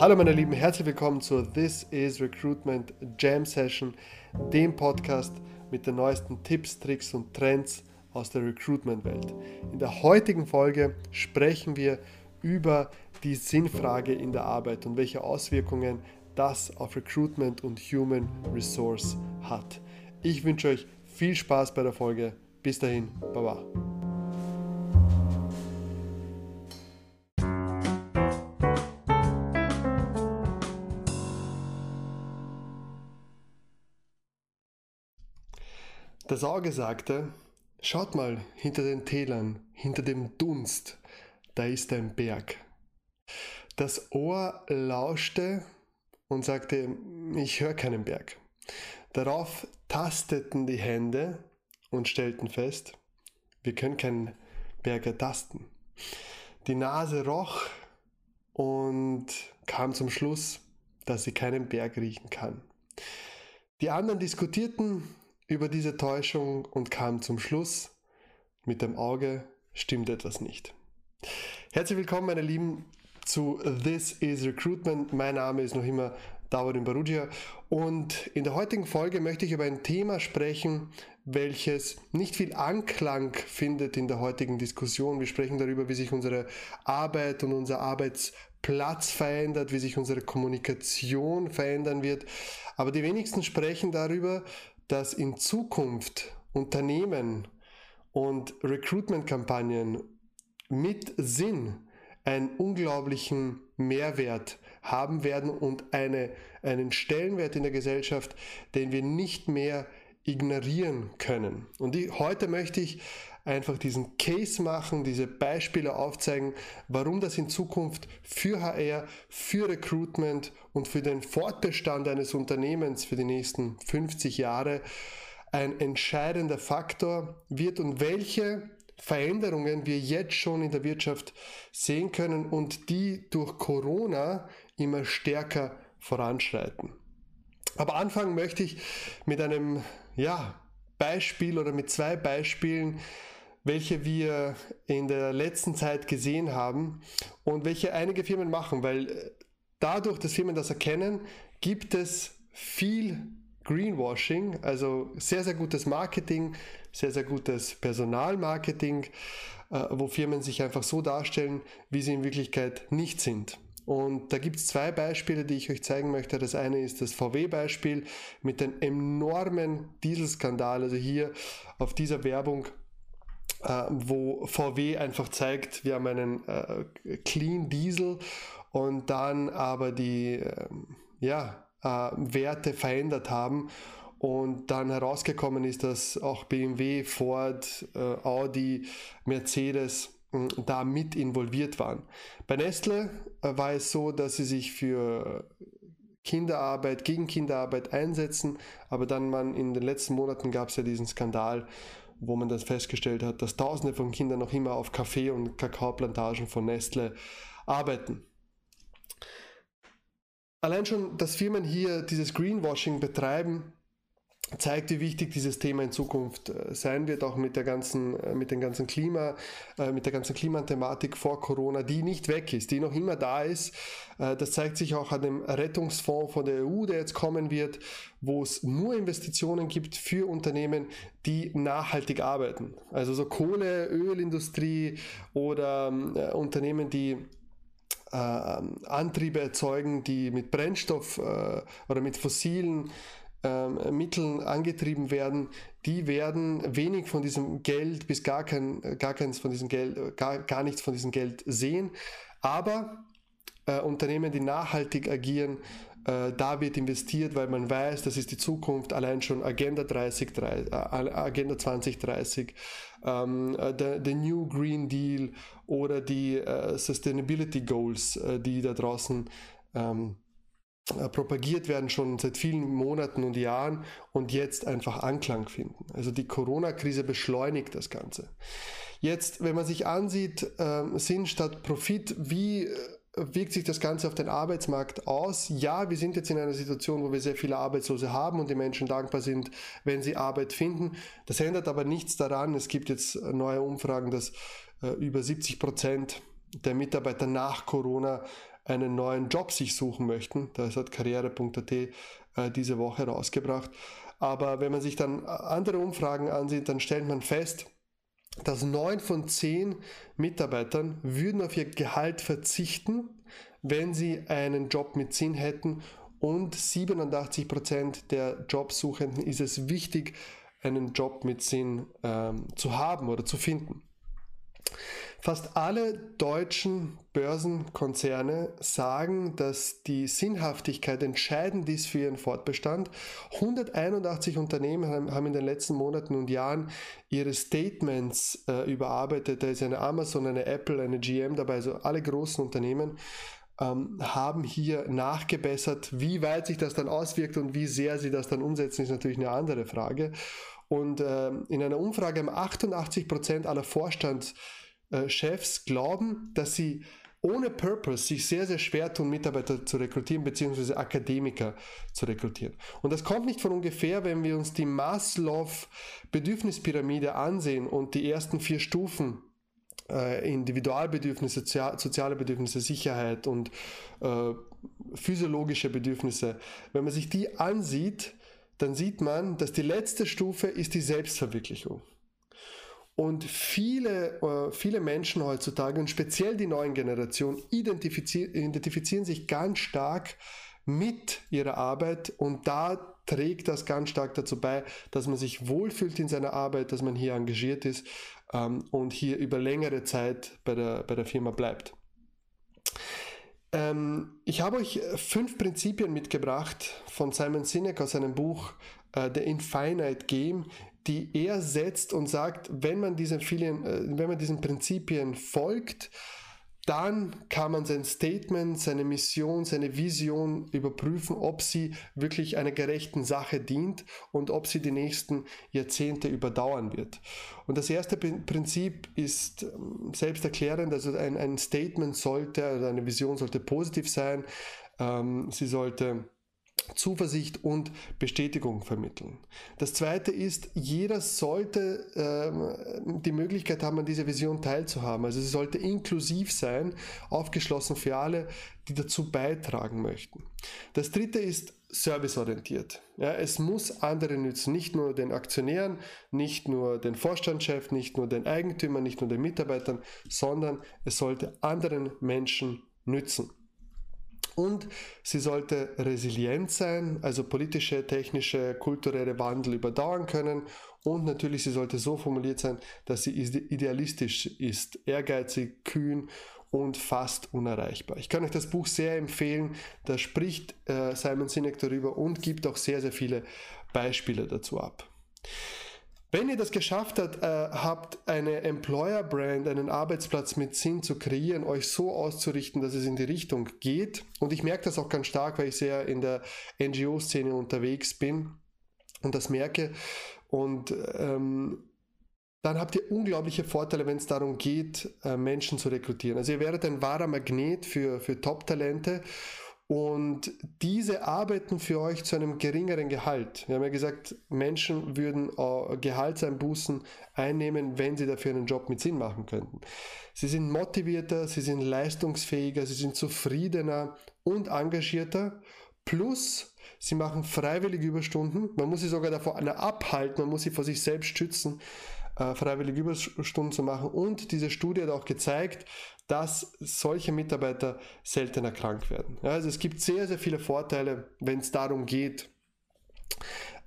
Hallo meine Lieben, herzlich willkommen zur This is Recruitment Jam Session, dem Podcast mit den neuesten Tipps, Tricks und Trends aus der Recruitment-Welt. In der heutigen Folge sprechen wir über die Sinnfrage in der Arbeit und welche Auswirkungen das auf Recruitment und Human Resource hat. Ich wünsche euch viel Spaß bei der Folge. Bis dahin, Baba. Das Auge sagte, schaut mal hinter den Tälern, hinter dem Dunst, da ist ein Berg. Das Ohr lauschte und sagte, ich höre keinen Berg. Darauf tasteten die Hände und stellten fest, wir können keinen Berg ertasten. Die Nase roch und kam zum Schluss, dass sie keinen Berg riechen kann. Die anderen diskutierten über diese Täuschung und kam zum Schluss, mit dem Auge stimmt etwas nicht. Herzlich willkommen, meine Lieben, zu This is Recruitment. Mein Name ist noch immer Davorin Barugia und in der heutigen Folge möchte ich über ein Thema sprechen, welches nicht viel Anklang findet in der heutigen Diskussion. Wir sprechen darüber, wie sich unsere Arbeit und unser Arbeitsplatz verändert, wie sich unsere Kommunikation verändern wird. Aber die wenigsten sprechen darüber, dass in Zukunft Unternehmen und Recruitment-Kampagnen mit Sinn einen unglaublichen Mehrwert haben werden und eine, einen Stellenwert in der Gesellschaft, den wir nicht mehr ignorieren können. Und die, heute möchte ich einfach diesen Case machen, diese Beispiele aufzeigen, warum das in Zukunft für HR, für Recruitment und für den Fortbestand eines Unternehmens für die nächsten 50 Jahre ein entscheidender Faktor wird und welche Veränderungen wir jetzt schon in der Wirtschaft sehen können und die durch Corona immer stärker voranschreiten. Aber anfangen möchte ich mit einem ja, Beispiel oder mit zwei Beispielen, welche wir in der letzten Zeit gesehen haben und welche einige Firmen machen, weil äh, dadurch, dass Firmen das erkennen, gibt es viel Greenwashing, also sehr, sehr gutes Marketing, sehr, sehr gutes Personalmarketing, äh, wo Firmen sich einfach so darstellen, wie sie in Wirklichkeit nicht sind. Und da gibt es zwei Beispiele, die ich euch zeigen möchte. Das eine ist das VW-Beispiel mit dem enormen Dieselskandal. Also hier auf dieser Werbung äh, wo VW einfach zeigt, wir haben einen äh, Clean Diesel und dann aber die äh, ja, Werte verändert haben und dann herausgekommen ist, dass auch BMW, Ford, äh, Audi, Mercedes da mit involviert waren. Bei Nestle äh, war es so, dass sie sich für Kinderarbeit, gegen Kinderarbeit einsetzen, aber dann man in den letzten Monaten gab es ja diesen Skandal, wo man dann festgestellt hat, dass Tausende von Kindern noch immer auf Kaffee- und Kakaoplantagen von Nestle arbeiten. Allein schon, dass Firmen hier dieses Greenwashing betreiben, zeigt, wie wichtig dieses Thema in Zukunft äh, sein wird, auch mit der ganzen, äh, mit den ganzen Klima, äh, mit der ganzen Klimathematik vor Corona, die nicht weg ist, die noch immer da ist. Das zeigt sich auch an dem Rettungsfonds von der EU, der jetzt kommen wird, wo es nur Investitionen gibt für Unternehmen, die nachhaltig arbeiten. Also so Kohle, Ölindustrie oder äh, Unternehmen, die äh, Antriebe erzeugen, die mit Brennstoff äh, oder mit fossilen ähm, Mitteln angetrieben werden, die werden wenig von diesem Geld bis gar kein, gar keins von diesem Geld, gar, gar nichts von diesem Geld sehen. Aber äh, Unternehmen, die nachhaltig agieren, äh, da wird investiert, weil man weiß, das ist die Zukunft, allein schon Agenda 30, 30 äh, Agenda 2030, ähm, äh, der, der, New Green Deal oder die äh, Sustainability Goals, äh, die da draußen ähm, äh, propagiert werden schon seit vielen Monaten und Jahren und jetzt einfach Anklang finden. Also die Corona-Krise beschleunigt das Ganze. Jetzt, wenn man sich ansieht, äh, Sinn statt Profit, wie äh, wirkt sich das Ganze auf den Arbeitsmarkt aus? Ja, wir sind jetzt in einer Situation, wo wir sehr viele Arbeitslose haben und die Menschen dankbar sind, wenn sie Arbeit finden. Das ändert aber nichts daran. Es gibt jetzt neue Umfragen, dass äh, über 70 Prozent der Mitarbeiter nach Corona einen neuen Job sich suchen möchten. Das hat karriere.at äh, diese Woche rausgebracht. Aber wenn man sich dann andere Umfragen ansieht, dann stellt man fest, dass neun von zehn Mitarbeitern würden auf ihr Gehalt verzichten, wenn sie einen Job mit Sinn hätten und 87 Prozent der Jobsuchenden ist es wichtig, einen Job mit Sinn ähm, zu haben oder zu finden. Fast alle deutschen Börsenkonzerne sagen, dass die Sinnhaftigkeit entscheidend ist für ihren Fortbestand. 181 Unternehmen haben in den letzten Monaten und Jahren ihre Statements äh, überarbeitet. Da ist eine Amazon, eine Apple, eine GM dabei, also alle großen Unternehmen ähm, haben hier nachgebessert. Wie weit sich das dann auswirkt und wie sehr sie das dann umsetzen, ist natürlich eine andere Frage. Und äh, in einer Umfrage haben 88 Prozent aller Vorstandschefs glauben, dass sie ohne Purpose sich sehr, sehr schwer tun, Mitarbeiter zu rekrutieren, beziehungsweise Akademiker zu rekrutieren. Und das kommt nicht von ungefähr, wenn wir uns die Maslow-Bedürfnispyramide ansehen und die ersten vier Stufen äh, Individualbedürfnisse, soziale Bedürfnisse, Sicherheit und äh, physiologische Bedürfnisse, wenn man sich die ansieht, dann sieht man, dass die letzte Stufe ist die Selbstverwirklichung. Und viele, äh, viele Menschen heutzutage und speziell die neuen Generationen identifizieren, identifizieren sich ganz stark mit ihrer Arbeit und da trägt das ganz stark dazu bei, dass man sich wohlfühlt in seiner Arbeit, dass man hier engagiert ist ähm, und hier über längere Zeit bei der, bei der Firma bleibt. Ähm, ich habe euch fünf Prinzipien mitgebracht von Simon Sinek aus seinem Buch äh, The Infinite Game, die er setzt und sagt, wenn man diesen, vielen, äh, wenn man diesen Prinzipien folgt, dann kann man sein Statement, seine Mission, seine Vision überprüfen, ob sie wirklich einer gerechten Sache dient und ob sie die nächsten Jahrzehnte überdauern wird. Und das erste Prinzip ist ähm, selbsterklärend, also ein, ein Statement sollte, also eine Vision sollte positiv sein, ähm, sie sollte Zuversicht und Bestätigung vermitteln. Das zweite ist, jeder sollte ähm, die Möglichkeit haben, an dieser Vision teilzuhaben. Also sie sollte inklusiv sein, aufgeschlossen für alle, die dazu beitragen möchten. Das dritte ist serviceorientiert. Ja, es muss andere nützen, nicht nur den Aktionären, nicht nur den Vorstandschef, nicht nur den Eigentümern, nicht nur den Mitarbeitern, sondern es sollte anderen Menschen nützen und sie sollte resilient sein, also politische, technische, kulturelle Wandel überdauern können und natürlich sie sollte so formuliert sein, dass sie idealistisch ist, ehrgeizig, kühn und fast unerreichbar. Ich kann euch das Buch sehr empfehlen, da spricht äh, Simon Sinek darüber und gibt auch sehr, sehr viele Beispiele dazu ab. Wenn ihr das geschafft habt, äh, habt eine Employer-Brand, einen Arbeitsplatz mit Sinn zu kreieren, euch so auszurichten, dass es in die Richtung geht, und ich merke das auch ganz stark, weil ich sehr in der NGO-Szene unterwegs bin und das merke, und ähm, dann habt ihr unglaubliche Vorteile, wenn es darum geht, äh, Menschen zu rekrutieren. Also ihr werdet ein wahrer Magnet für, für Top-Talente und diese arbeiten für euch zu einem geringeren Gehalt. Wir haben ja gesagt, Menschen würden äh, Gehaltseinbußen einnehmen, wenn sie dafür einen Job mit Sinn machen könnten. Sie sind motivierter, sie sind leistungsfähiger, sie sind zufriedener und engagierter. Plus, sie machen freiwillige Überstunden. Man muss sie sogar davor abhalten, man muss sie vor sich selbst schützen, äh, freiwillige Überstunden zu machen. Und diese Studie hat auch gezeigt, dass solche Mitarbeiter seltener krank werden. Ja, also es gibt sehr, sehr viele Vorteile, wenn es darum geht,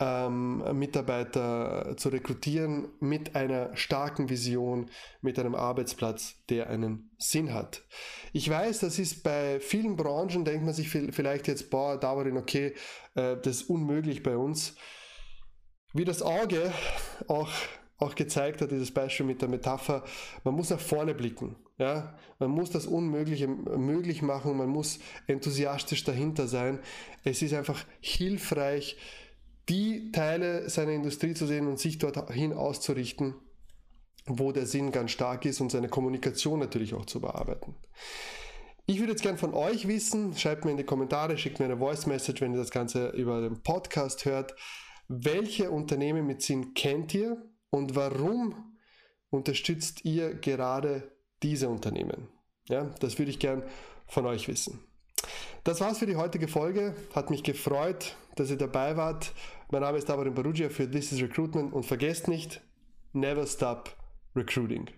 ähm, Mitarbeiter zu rekrutieren mit einer starken Vision, mit einem Arbeitsplatz, der einen Sinn hat. Ich weiß, das ist bei vielen Branchen, denkt man sich vielleicht jetzt, boah, Dauerin, okay, äh, das ist unmöglich bei uns. Wie das Auge auch auch gezeigt hat, dieses Beispiel mit der Metapher, man muss nach vorne blicken. Ja? Man muss das Unmögliche möglich machen, man muss enthusiastisch dahinter sein. Es ist einfach hilfreich, die Teile seiner Industrie zu sehen und sich dorthin auszurichten, wo der Sinn ganz stark ist und seine Kommunikation natürlich auch zu bearbeiten. Ich würde jetzt gern von euch wissen, schreibt mir in die Kommentare, schickt mir eine Voice Message, wenn ihr das Ganze über den Podcast hört. Welche Unternehmen mit Sinn kennt ihr? Und warum unterstützt ihr gerade diese Unternehmen? Ja, das würde ich gern von euch wissen. das war's für die heutige Folge. Hat mich gefreut, dass ihr dabei wart. Mein Name ist Davorin Barugia für This is Recruitment und vergesst nicht, never stop recruiting.